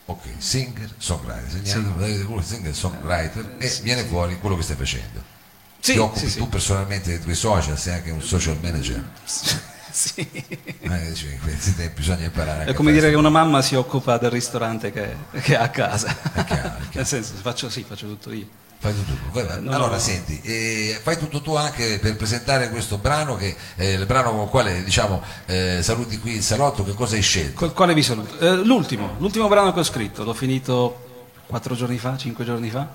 Ok, singer, songwriter, segniamo Davide Cruccas, singer, songwriter e viene fuori quello che stai facendo. Sì, Ti occupi sì, sì. tu personalmente dei tuoi social, sei anche un social manager. Sì. Eh, tempi bisogna imparare. È come a dire che una mamma si occupa del ristorante che, che ha a casa. È chiaro. Nel senso, faccio, sì, faccio tutto io. Fai tutto tu. Vai. Allora senti, eh, fai tutto tu anche per presentare questo brano che è il brano con il quale diciamo eh, saluti qui il salotto, che cosa hai scelto? Col quale vi saluto? Eh, l'ultimo, l'ultimo brano che ho scritto, l'ho finito quattro giorni fa, cinque giorni fa.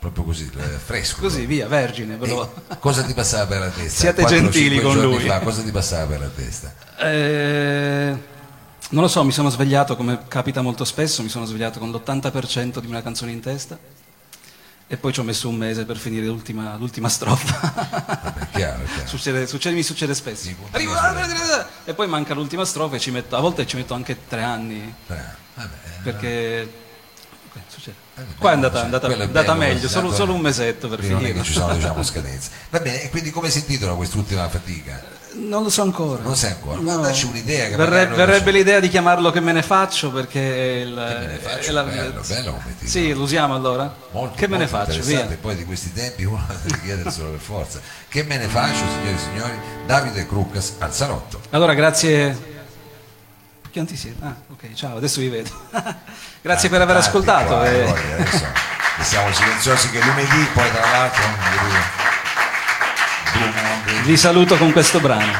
Proprio così, eh, fresco. Così, via, vergine. E cosa ti passava per la testa? Siate Quattro, gentili con lui. fa, cosa ti passava per la testa? Eh, non lo so, mi sono svegliato, come capita molto spesso, mi sono svegliato con l'80% di una canzone in testa e poi ci ho messo un mese per finire l'ultima, l'ultima strofa. Vabbè, chiaro, chiaro. Succede, succede- mi succede spesso. Arrivo- e poi manca l'ultima strofa e ci metto, a volte ci metto anche tre anni Eh, vabbè, eh, perché... ok, succede. Eh, Qua è andata, andata- è andata bello, meglio, solo, solo un mesetto per non finire. che ci sono diciamo, scadenze. Va bene, e quindi come si intitola quest'ultima fatica? Non lo so ancora. Non lo sai ancora? No. Dacci un'idea che Verre- verrebbe l'idea di chiamarlo che me ne faccio perché è il, Che me ne faccio? è la- Bello, bello come titolo. Sì, lo usiamo allora? Molto, che me ne faccio? Via. poi di questi tempi uno deve chiederselo per forza. Che me ne faccio, signori e signori? Davide Cruccas al salotto. Allora, grazie. Quanti siete? Ah, ok, ciao, adesso vi vedo. grazie per aver ascoltato. qua, e- eh, poi adesso siamo silenziosi che lunedì, poi tra l'altro Monday. Vi saluto con questo brano.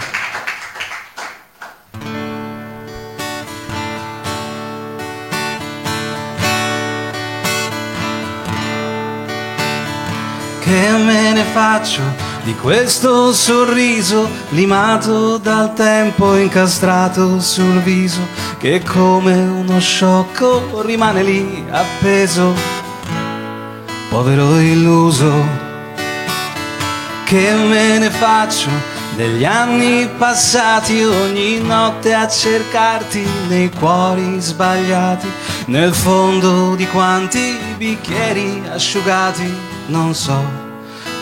Che me ne faccio di questo sorriso limato dal tempo incastrato sul viso che come uno sciocco rimane lì appeso, povero illuso che me ne faccio degli anni passati ogni notte a cercarti nei cuori sbagliati, nel fondo di quanti bicchieri asciugati, non so,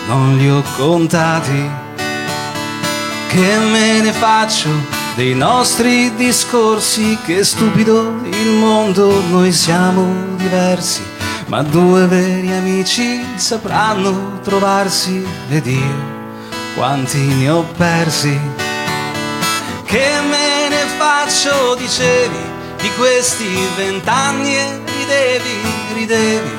non li ho contati. Che me ne faccio dei nostri discorsi, che stupido il mondo, noi siamo diversi, ma due veri amici sapranno trovarsi ed io quanti ne ho persi. Che me ne faccio, dicevi, di questi vent'anni e ridevi, ridevi.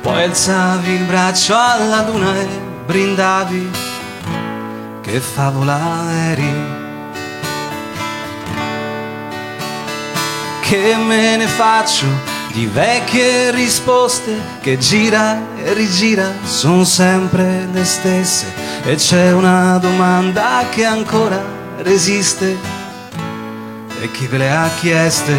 Poi alzavi il braccio alla luna e brindavi, che favola eri. Che me ne faccio di vecchie risposte che gira e rigira, sono sempre le stesse. E c'è una domanda che ancora resiste, e chi ve le ha chieste?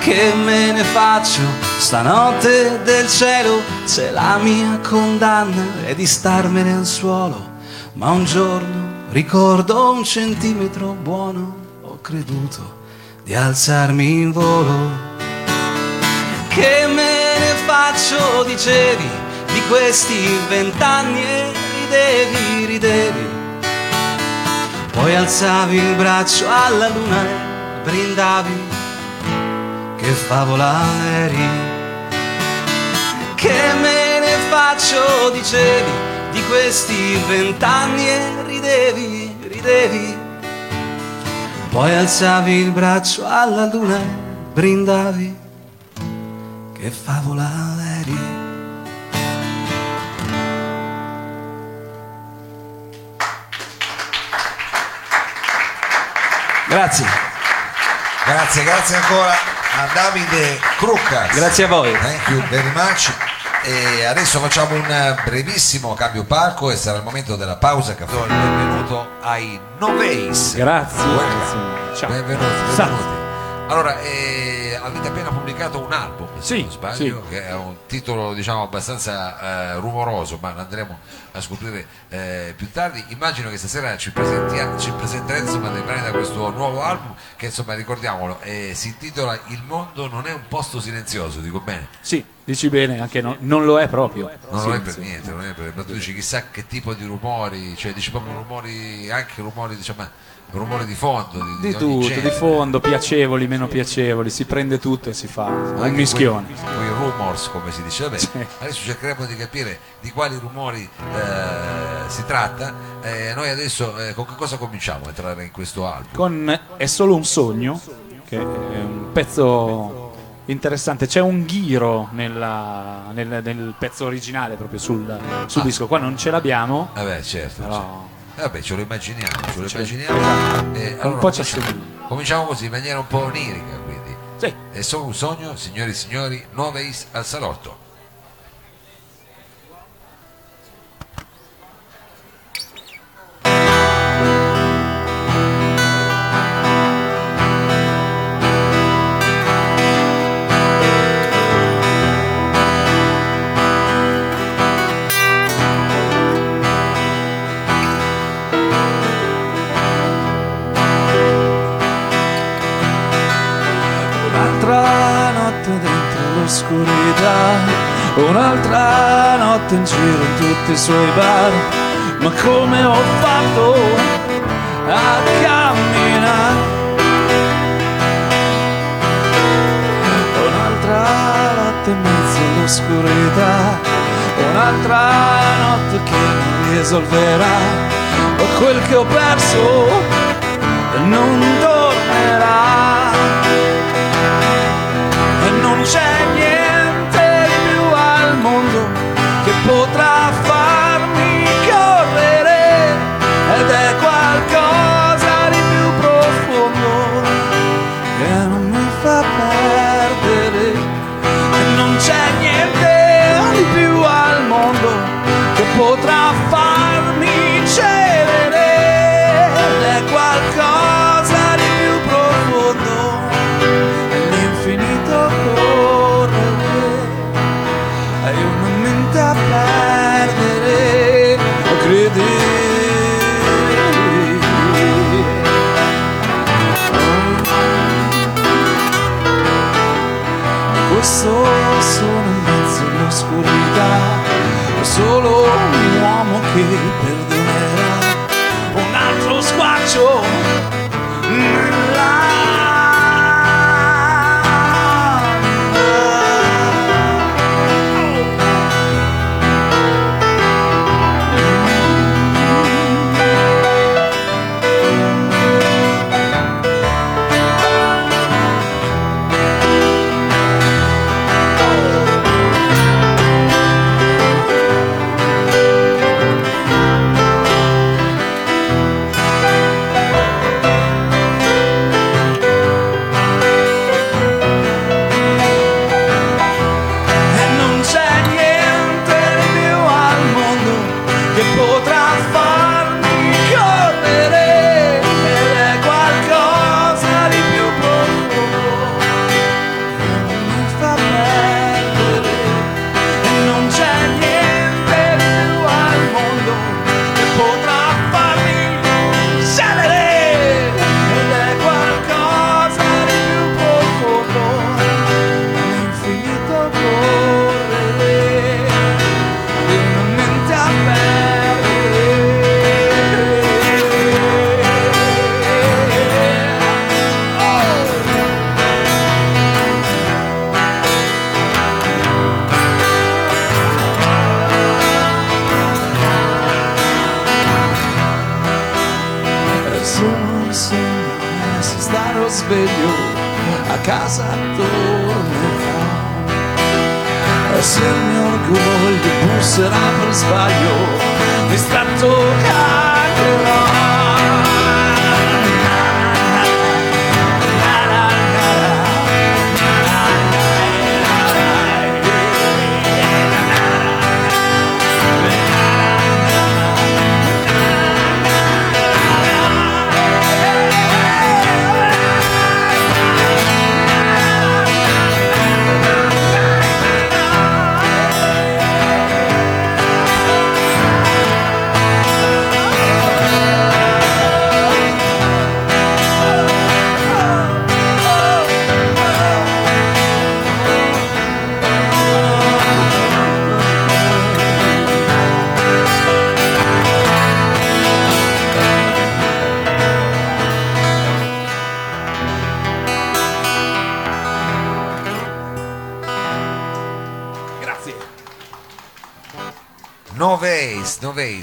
Che me ne faccio stanotte del cielo se la mia condanna è di starmene al suolo? Ma un giorno ricordo un centimetro buono, ho creduto di alzarmi in volo. Che me ne faccio, dicevi, di questi vent'anni e ridevi, ridevi. Poi alzavi il braccio alla luna e brindavi che favola eri. Che me ne faccio, dicevi, di questi vent'anni e ridevi, ridevi. Poi alzavi il braccio alla luna e brindavi. Che favola eri. Grazie. Grazie, grazie ancora a Davide Cruccas. Grazie a voi. Thank you very much. E adesso facciamo un brevissimo cambio palco e sarà il momento della pausa caffè. Benvenuto ai Noveis. Grazie. Ciao. Benvenuti, benvenuti. Allora, eh, avete appena pubblicato un album, se Sì, non sbaglio, sì. che è un titolo diciamo abbastanza eh, rumoroso, ma lo andremo a scoprire eh, più tardi. Immagino che stasera ci, ci presenterete insomma, dei brani da questo nuovo album che insomma ricordiamolo, eh, si intitola Il mondo non è un posto silenzioso, dico bene. Sì, dici bene, anche no- non lo è proprio. Non Sì, lo è per niente, non è per, ma tu dici chissà che tipo di rumori, cioè dici proprio rumori, anche rumori, diciamo, rumore di fondo di, di, di tutto, genere. di fondo, piacevoli, meno piacevoli, si prende tutto e si fa un mischione. Quei, rumors, come si dice, vabbè, sì. adesso cercheremo di capire di quali rumori eh, si tratta. Eh, noi adesso eh, con che cosa cominciamo a entrare in questo album? Con È solo un sogno, che è un pezzo interessante, c'è un ghiro nella, nel, nel, pezzo originale proprio sul, sul ah. disco, qua non ce l'abbiamo. Eh vabbè, certo. Però... certo. Vabbè, ce lo immaginiamo, ce lo certo. immaginiamo. Eh, allora, un po' cominciamo, cominciamo così in maniera un po' onirica, quindi. Sì. È solo un sogno, signori e signori, 9 is al salotto. oscurità Un'altra notte in giro in tutti i suoi bar. Ma come ho fatto a camminare? Un'altra notte in mezzo all'oscurità. Un'altra notte che non risolverà. Quel che ho perso non tornerà.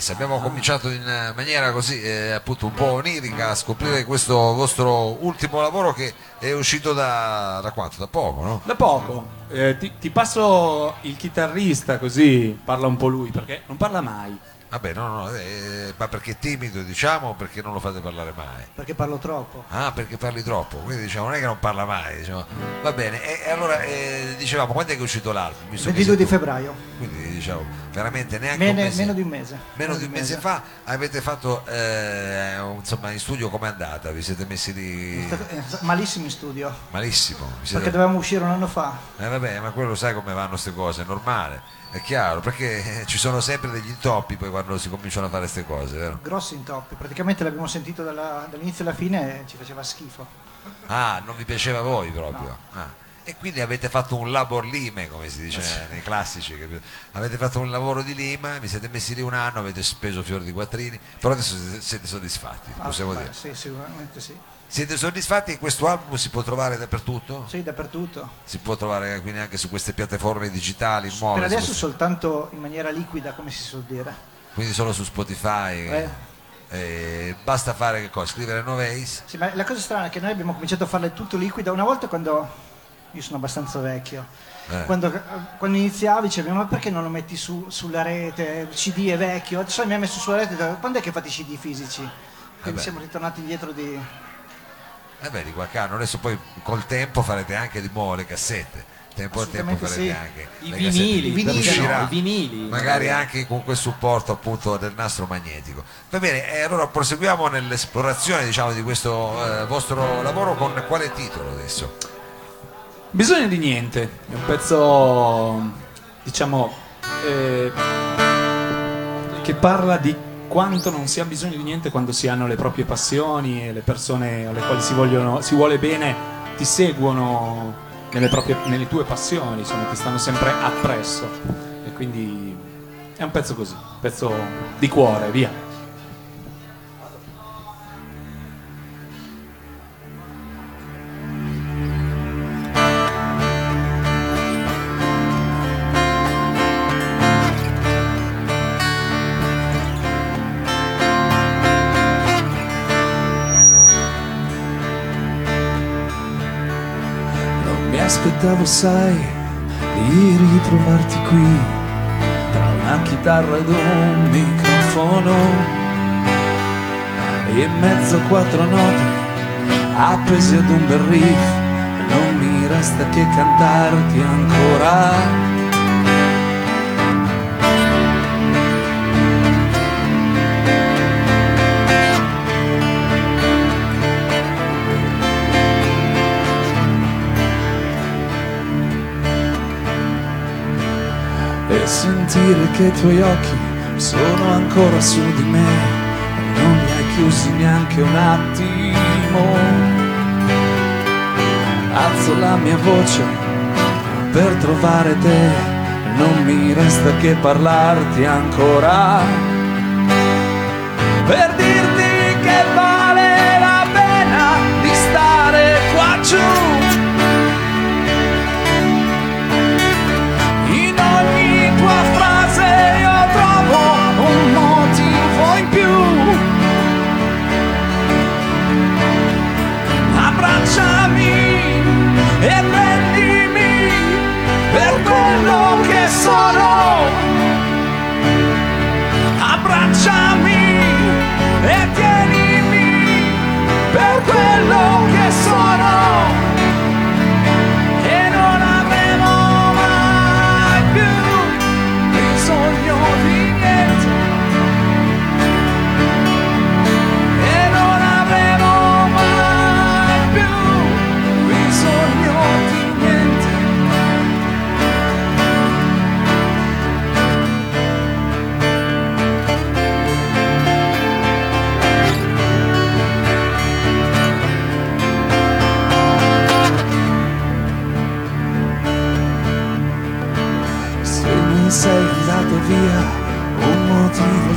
Noveis, abbiamo cominciato in eh, maniera così eh, appunto un po' onirica a scoprire questo vostro ultimo lavoro che è uscito da, da quanto? Da poco, no? Da poco. Eh, ti, ti passo il chitarrista così parla un po' lui, perché non parla mai. Vabbè, no, no, eh, ma perché è timido diciamo o perché non lo fate parlare mai? Perché parlo troppo. Ah, perché parli troppo, quindi diciamo non è che non parla mai, diciamo. va bene, e, e allora eh, dicevamo quando è che è uscito l'album? Visto che 22 di febbraio, Quindi diciamo veramente neanche un Mene- mese, meno di un mese. meno di un mese fa avete fatto eh, un- insomma in studio com'è andata? Vi siete messi lì stato malissimo in studio, malissimo? Siete- perché dovevamo uscire un anno fa. Eh vabbè, ma quello sai come vanno queste cose, è normale, è chiaro, perché ci sono sempre degli intoppi poi quando si cominciano a fare queste cose, vero? Grossi intoppi, praticamente l'abbiamo sentito dalla- dall'inizio alla fine e ci faceva schifo. Ah, non vi piaceva a voi proprio? Ah. E quindi avete fatto un labor lime, come si dice nei classici, capito? avete fatto un lavoro di lima, vi siete messi lì un anno, avete speso fiori di quattrini, però adesso siete- siete soddisfatti, Ah, possiamo beh, dire. Sì, sicuramente sì. Siete soddisfatti che questo album si può trovare dappertutto? Sì, dappertutto. Si può trovare quindi anche su queste piattaforme digitali nuove? per adesso questo- soltanto in maniera liquida, come si suol dire. quindi solo su Spotify? Eh. Eh, basta fare che cosa? Scrivere Noveis? Sì, ma la cosa strana è che noi abbiamo cominciato a farle tutto liquida. Una volta quando... Io sono abbastanza vecchio. Eh. Quando, quando iniziavi dicevi ma perché non lo metti su- sulla rete? Il CD è vecchio. Adesso mi ha messo sulla rete. Quando è che fate i CD fisici? Quindi beh. siamo ritornati indietro di... Eh beh, di qualche anno, adesso poi col tempo farete anche di nuovo le cassette. Tempo al tempo farete sì. anche I le vinili, cassette. vinili, Uscirà, no, i vinili. magari anche con quel supporto appunto del nastro magnetico. Va bene, e allora proseguiamo nell'esplorazione diciamo di questo eh, vostro lavoro con quale titolo adesso? Bisogno di niente, è un pezzo, diciamo, eh, che parla di quanto non si ha bisogno di niente quando si hanno le proprie passioni e le persone alle quali si, vogliono, si vuole bene ti seguono nelle, proprie- nelle tue passioni, insomma, ti stanno sempre appresso. E quindi è un pezzo così, un pezzo di cuore, via. Aspettavo, sai, di ritrovarti qui tra una chitarra ed un microfono e mezzo a quattro note appesi ad un bel riff. Non mi resta che cantarti ancora. Sentire che i tuoi occhi sono ancora su di me e non li hai chiusi neanche un attimo. Alzo la mia voce per trovare te, non mi resta che parlarti ancora. Per dirti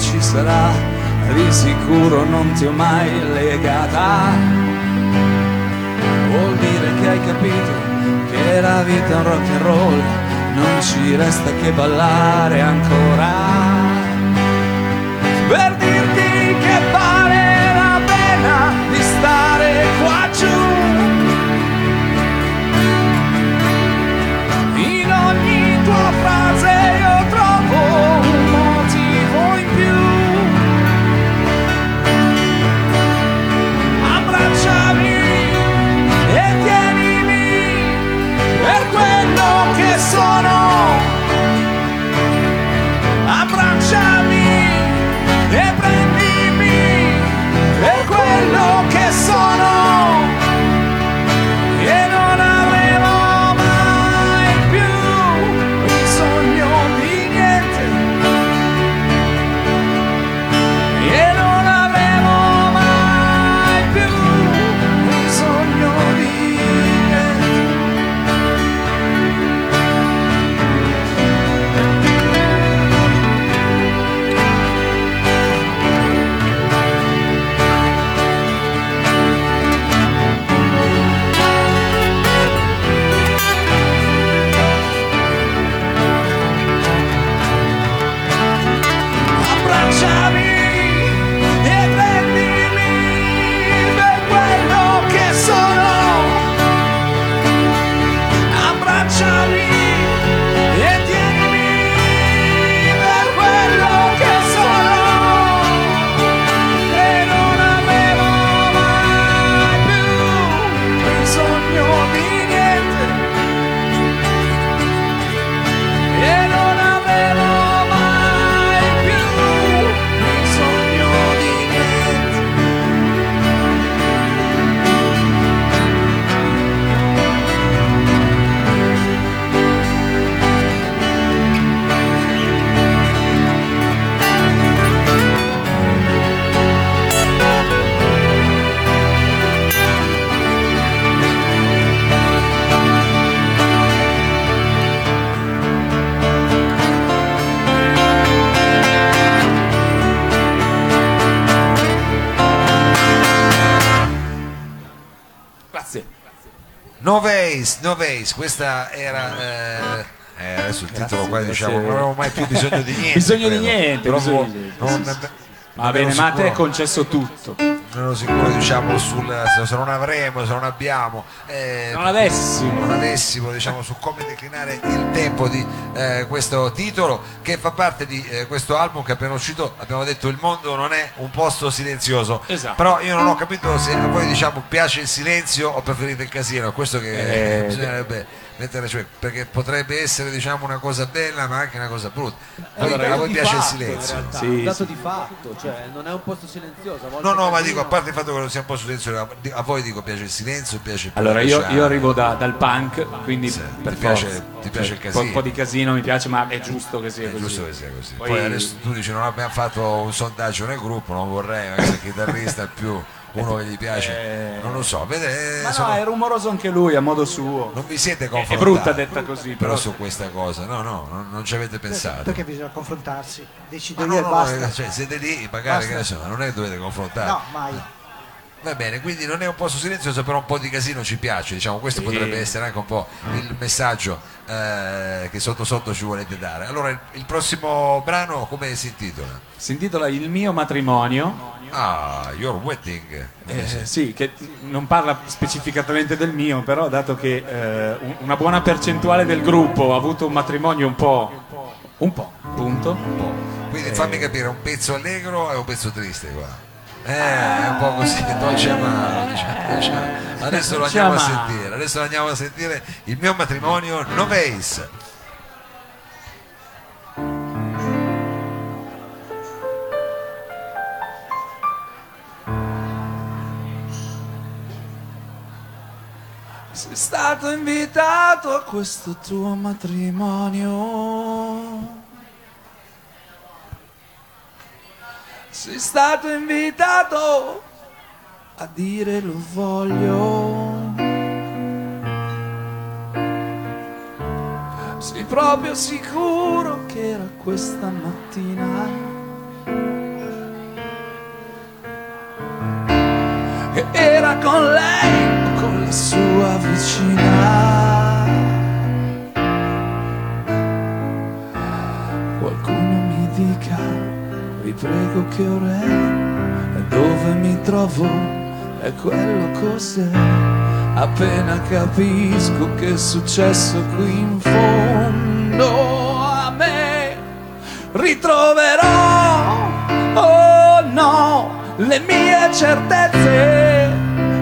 ci sarà, di sicuro non ti ho mai legata. Vuol dire che hai capito che la vita è un rock and roll, non ci resta che ballare ancora. Face, questa era... eh, eh, adesso il titolo qua diciamo non avevamo mai più bisogno di niente Bisogno di credo. niente, bisogno di niente, non- sì, sì. Va bene, ma a te è concesso tutto. Non ero sicuro diciamo sul se- non avremo se non abbiamo eh, Non avessimo. non avessimo diciamo su come declinare il tempo di eh, questo titolo che fa parte di eh, questo album che è appena uscito abbiamo detto il mondo non è un posto silenzioso Esatto. però io non ho capito se a voi diciamo piace il silenzio o preferite il casino questo che Eh, bisognerebbe mettere cioè, perché potrebbe essere diciamo una cosa bella ma anche una cosa brutta Voi- Allora, a voi piace il fatto, in silenzio realtà, Sì, un dato sì. di fatto, cioè non è un posto silenzioso. a volte No, no, ma dico, a parte il fatto che non sia un po' silenzioso, a voi dico piace il silenzio, piace il Allora, io, io arrivo da- dal punk, quindi Sì, per ti piace- ti piace il Cioè, casino. Un po', di casino mi piace, ma è giusto che sia È così. giusto che sia così. Poi, Poi- adesso tu dici non abbiamo fatto un sondaggio nel gruppo, non vorrei, magari il chitarrista è più uno che gli piace, Eh. non lo so, vede, eh, Ma insomma, no, è rumoroso anche lui a modo suo. non vi siete confrontati. è brutta detta così, però però. su questa cosa, no, no, non, non ci avete pensato. Perché bisogna confrontarsi? Io no, e no, basta. eh, cioè, siete lì, magari Basta. che ne so, non è che dovete confrontare. No, mai. Va bene, quindi non è un posto silenzioso, però un po' di casino ci piace, diciamo, questo Sì. potrebbe essere anche un po' il messaggio eh, che sotto sotto ci volete dare. Allora, il, il prossimo brano come si intitola? Si intitola Il mio matrimonio. Ah, Your Wedding. Eh, sì, che non parla specificatamente del mio, però dato che eh, un- una buona percentuale del gruppo ha avuto un matrimonio un po'. Un po', punto. Quindi fammi capire, un pezzo allegro e un pezzo triste qua. Eh, è un po' così, dolce amaro, diciamo, diciamo. Adesso lo andiamo a sentire, adesso lo andiamo a sentire il mio matrimonio No Face. Sei stato invitato a questo tuo matrimonio. Sei stato invitato a dire lo voglio. Sei proprio sicuro che era questa mattina? Era con lei con la sua vicina? Prego che ora è, dove mi trovo, e quello cos'è. Appena capisco che è successo qui in fondo a me, ritroverò, oh no, le mie certezze,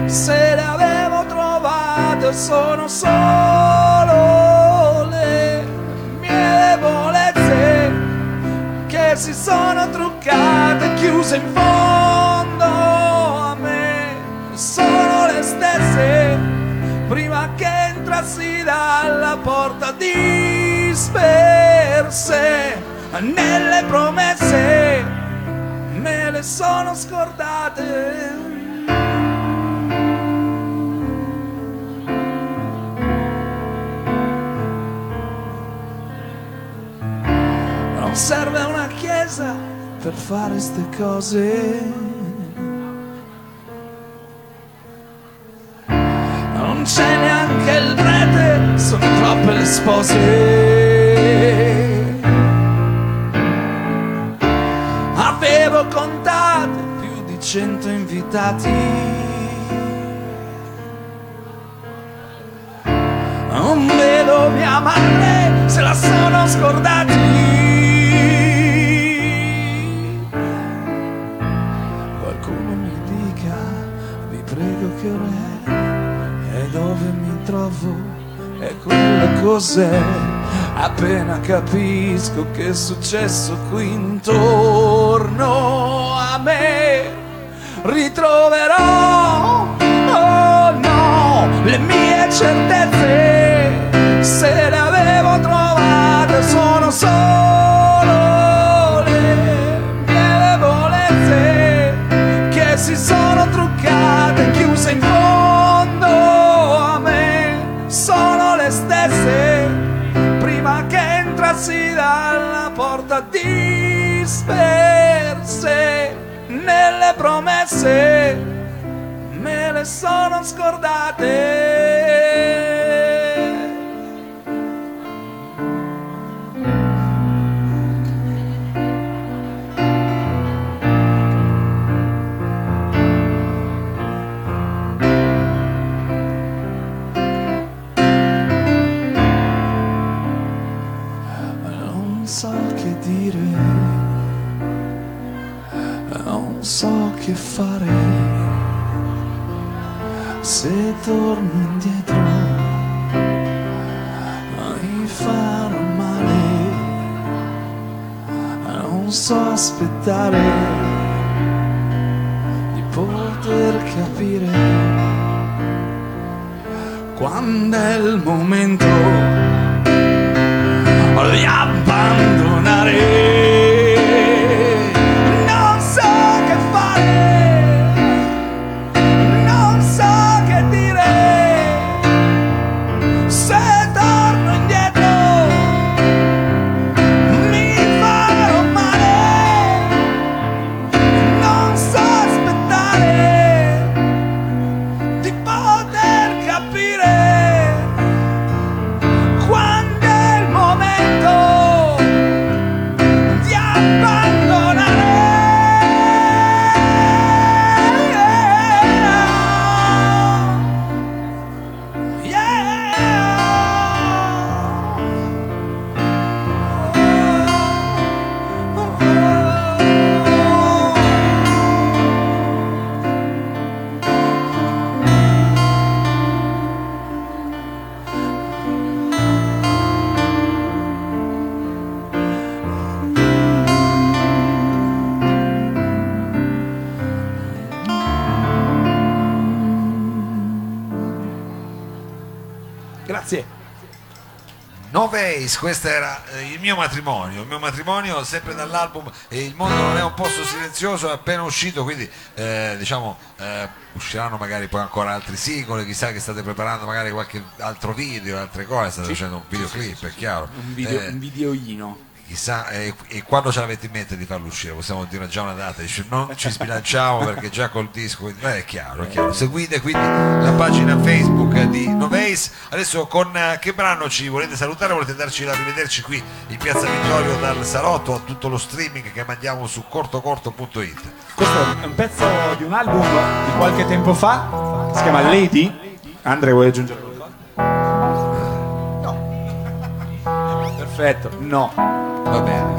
se le avevo trovate sono solo le mie debolezze che si sono truccate, chiuse in fondo a me, sono le stesse, prima che entrassi dalla porta disperse nelle promesse, me le sono scordate. Serve una chiesa per fare ste cose. Non c'è neanche il prete, sono troppe le spose. Avevo contate più di cento invitati. Non vedo mia madre, se la sono scordati. Cos'è. Appena capisco che è successo qui intorno a me, ritroverò, oh no, le mie certezze, se le avevo trovate sono solo promesse, me le sono scordate. Che fare. Se torno indietro, mi farò male. Non so aspettare di poter capire quando è il momento di abbandonare. Noveis, questo era eh, il mio matrimonio, il mio matrimonio sempre dall'album eh, Il mondo non è un posto silenzioso, è appena uscito, quindi eh, diciamo eh, usciranno magari poi ancora altri singoli, chissà che state preparando magari qualche altro video, altre cose, state Sì. facendo un videoclip, è chiaro. Un, video, Eh, un videoino. Chissà, eh, e quando ce l'avete in mente di farlo uscire? Possiamo dire già una data, dice, non ci sbilanciamo perché già col disco, eh, è chiaro, è chiaro. Seguite quindi la pagina Facebook di Noveis. Adesso con eh, che brano ci volete salutare? Volete darci l'arrivederci qui in Piazza Vittorio dal salotto a tutto lo streaming che mandiamo su cortocorto.it. Questo è un pezzo di un album di qualche tempo fa, si chiama Lady. Andre, vuoi aggiungere qualcosa? No. Perfetto, no. Va bene,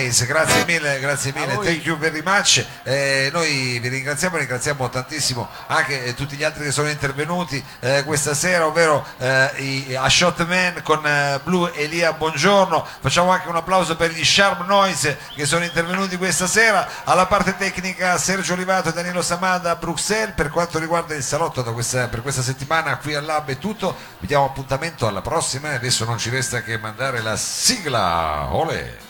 Noveis, grazie mille, grazie mille, thank you very much. Eh, noi vi ringraziamo, ringraziamo tantissimo anche eh, tutti gli altri che sono intervenuti eh, questa sera, ovvero eh, i, a Shotman con eh, Blue Elia Buongiorno. Facciamo anche un applauso per gli Sharp Noise che sono intervenuti questa sera. Alla parte tecnica Sergio Olivato e Danilo Samada a Bruxelles. Per quanto riguarda il salotto da questa- per questa settimana qui al Lab è tutto. Vi diamo appuntamento alla prossima e adesso non ci resta che mandare la sigla. Ole!